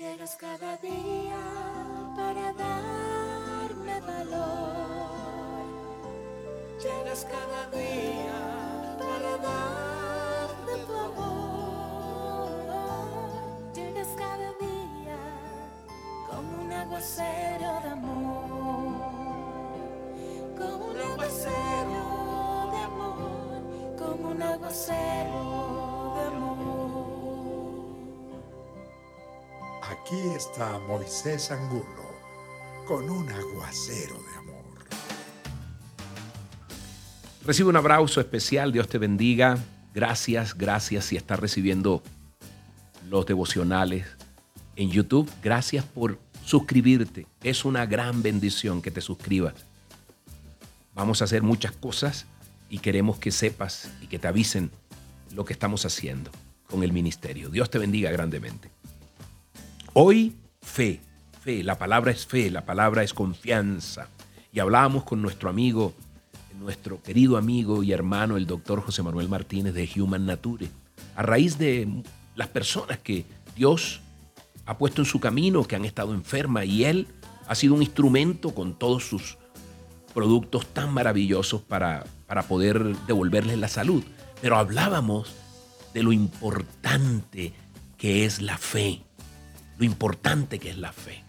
Llegas cada día para darme valor. Llegas cada día Aquí está Moisés Angulo con un aguacero de amor. Recibe un abrazo especial, Dios te bendiga. Gracias, gracias si estás recibiendo los devocionales en YouTube. Gracias por suscribirte. Es una gran bendición que te suscribas. Vamos a hacer muchas cosas y queremos que sepas y que te avisen lo que estamos haciendo con el ministerio. Dios te bendiga grandemente. Hoy, fe, fe, la palabra es fe, la palabra es confianza. Y hablábamos con nuestro amigo, nuestro querido amigo y hermano, el doctor José Manuel Martínez de Human Nature, a raíz de las personas que Dios ha puesto en su camino, que han estado enfermas, y él ha sido un instrumento con todos sus productos tan maravillosos para, para poder devolverles la salud. Pero hablábamos de lo importante que es la fe lo importante que es la fe.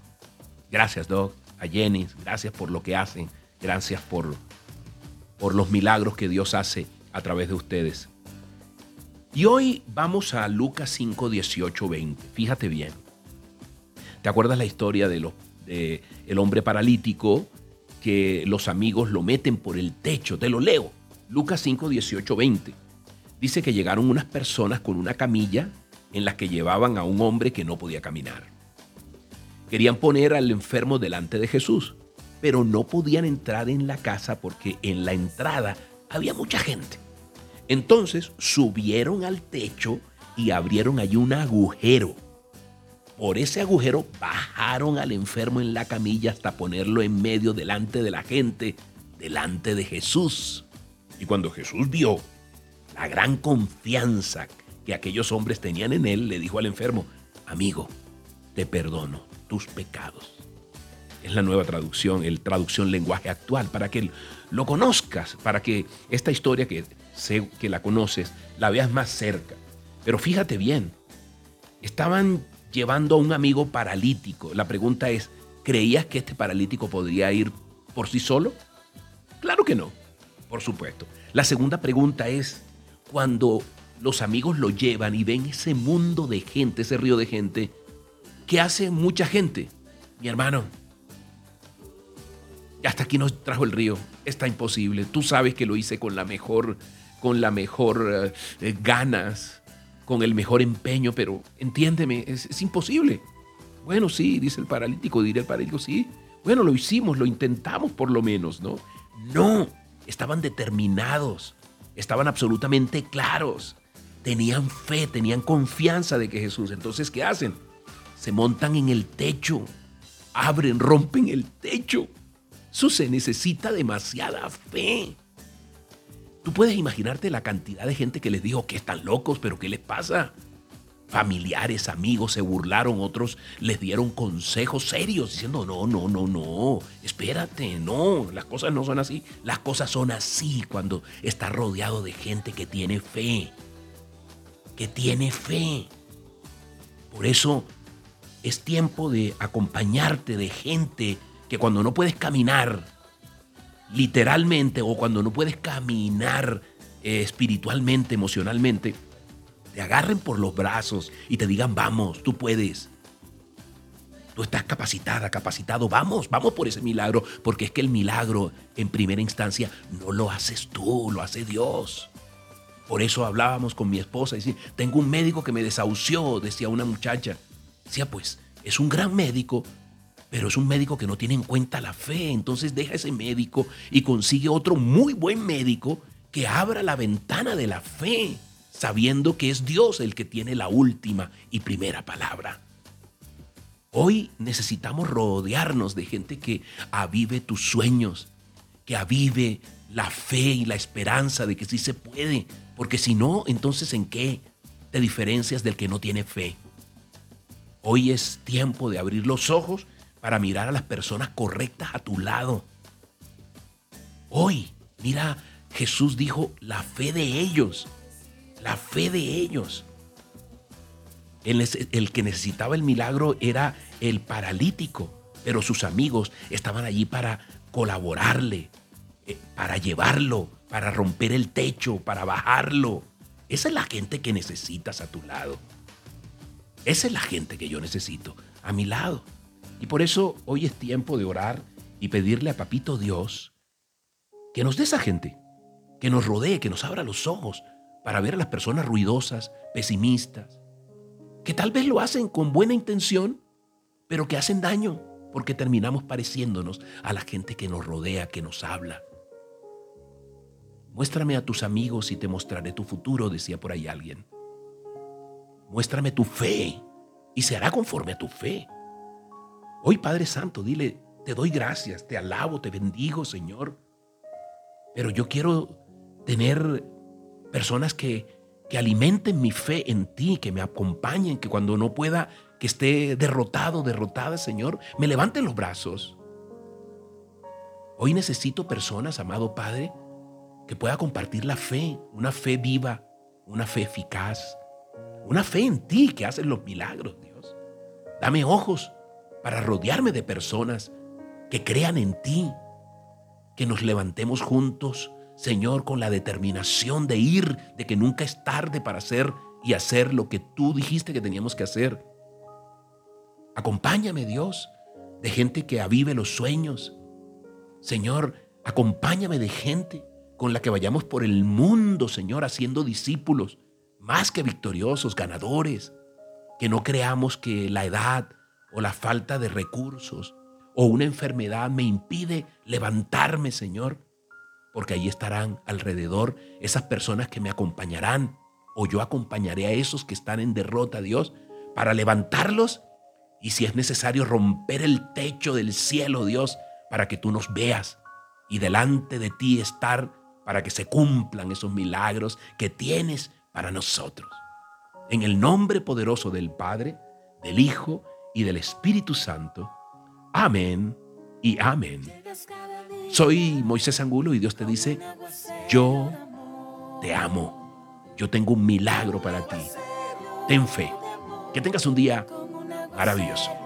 Gracias, Doc, a Jenny, gracias por lo que hacen, gracias por, por los milagros que Dios hace a través de ustedes. Y hoy vamos a Lucas 5, 18, 20. Fíjate bien. ¿Te acuerdas la historia de, los, de el hombre paralítico que los amigos lo meten por el techo? Te lo leo. Lucas 5, 18, 20. Dice que llegaron unas personas con una camilla en las que llevaban a un hombre que no podía caminar. Querían poner al enfermo delante de Jesús, pero no podían entrar en la casa porque en la entrada había mucha gente. Entonces subieron al techo y abrieron allí un agujero. Por ese agujero bajaron al enfermo en la camilla hasta ponerlo en medio delante de la gente, delante de Jesús. Y cuando Jesús vio la gran confianza que aquellos hombres tenían en él, le dijo al enfermo, amigo, te perdono tus pecados. Es la nueva traducción, el traducción lenguaje actual, para que lo conozcas, para que esta historia que sé que la conoces, la veas más cerca. Pero fíjate bien, estaban llevando a un amigo paralítico. La pregunta es, ¿creías que este paralítico podría ir por sí solo? Claro que no, por supuesto. La segunda pregunta es, cuando los amigos lo llevan y ven ese mundo de gente, ese río de gente, ¿qué hace mucha gente? Mi hermano, hasta aquí nos trajo el río, está imposible. Tú sabes que lo hice con la mejor, con la mejor eh, ganas, con el mejor empeño, pero entiéndeme, es, es imposible. Bueno, sí, dice el paralítico, diré el paralítico, sí. Bueno, lo hicimos, lo intentamos por lo menos, ¿no? No, estaban determinados, estaban absolutamente claros tenían fe, tenían confianza de que Jesús. Entonces, ¿qué hacen? Se montan en el techo, abren, rompen el techo. Eso se necesita demasiada fe. Tú puedes imaginarte la cantidad de gente que les dijo que están locos, pero ¿qué les pasa? Familiares, amigos se burlaron, otros les dieron consejos serios diciendo, no, no, no, no, espérate, no, las cosas no son así. Las cosas son así cuando estás rodeado de gente que tiene fe que tiene fe. Por eso es tiempo de acompañarte de gente que cuando no puedes caminar literalmente o cuando no puedes caminar eh, espiritualmente, emocionalmente, te agarren por los brazos y te digan, vamos, tú puedes. Tú estás capacitada, capacitado, vamos, vamos por ese milagro, porque es que el milagro en primera instancia no lo haces tú, lo hace Dios. Por eso hablábamos con mi esposa y decía, tengo un médico que me desahució, decía una muchacha. Decía, pues, es un gran médico, pero es un médico que no tiene en cuenta la fe. Entonces deja ese médico y consigue otro muy buen médico que abra la ventana de la fe, sabiendo que es Dios el que tiene la última y primera palabra. Hoy necesitamos rodearnos de gente que avive tus sueños, que avive la fe y la esperanza de que sí se puede, porque si no, entonces ¿en qué te diferencias del que no tiene fe? Hoy es tiempo de abrir los ojos para mirar a las personas correctas a tu lado. Hoy, mira, Jesús dijo la fe de ellos, la fe de ellos. El, el, que necesitaba el milagro era el paralítico, pero sus amigos estaban allí para colaborarle, eh, para llevarlo, para romper el techo, para bajarlo. Esa es la gente que necesitas a tu lado. Esa es la gente que yo necesito a mi lado. Y por eso hoy es tiempo de orar y pedirle a Papito Dios que nos dé esa gente, que nos rodee, que nos abra los ojos para ver a las personas ruidosas, pesimistas, que tal vez lo hacen con buena intención, pero que hacen daño porque terminamos pareciéndonos a la gente que nos rodea, que nos habla. Muéstrame a tus amigos y te mostraré tu futuro, decía por ahí alguien. Muéstrame tu fe y se hará conforme a tu fe. Hoy, Padre Santo, dile, te doy gracias, te alabo, te bendigo, Señor. Pero yo quiero tener personas que, que alimenten mi fe en ti, que me acompañen, que cuando no pueda, que esté derrotado, derrotada, Señor, me levanten los brazos. Hoy necesito personas, amado Padre, que pueda compartir la fe, una fe viva, una fe eficaz, una fe en ti que hace los milagros, Dios. Dame ojos para rodearme de personas que crean en ti, que nos levantemos juntos, Señor, con la determinación de ir, de que nunca es tarde para hacer y hacer lo que tú dijiste que teníamos que hacer. Acompáñame, Dios, de gente que avive los sueños. Señor, acompáñame de gente con la que vayamos por el mundo, Señor, haciendo discípulos más que victoriosos, ganadores. Que no creamos que la edad o la falta de recursos o una enfermedad me impide levantarme, Señor, porque ahí estarán alrededor esas personas que me acompañarán o yo acompañaré a esos que están en derrota, Dios, para levantarlos y si es necesario romper el techo del cielo, Dios, para que tú nos veas y delante de ti estar para que se cumplan esos milagros que tienes para nosotros. En el nombre poderoso del Padre, del Hijo y del Espíritu Santo. Amén y amén. Soy Moisés Angulo y Dios te dice, yo te amo. Yo tengo un milagro para ti. Ten fe. Que tengas un día maravilloso.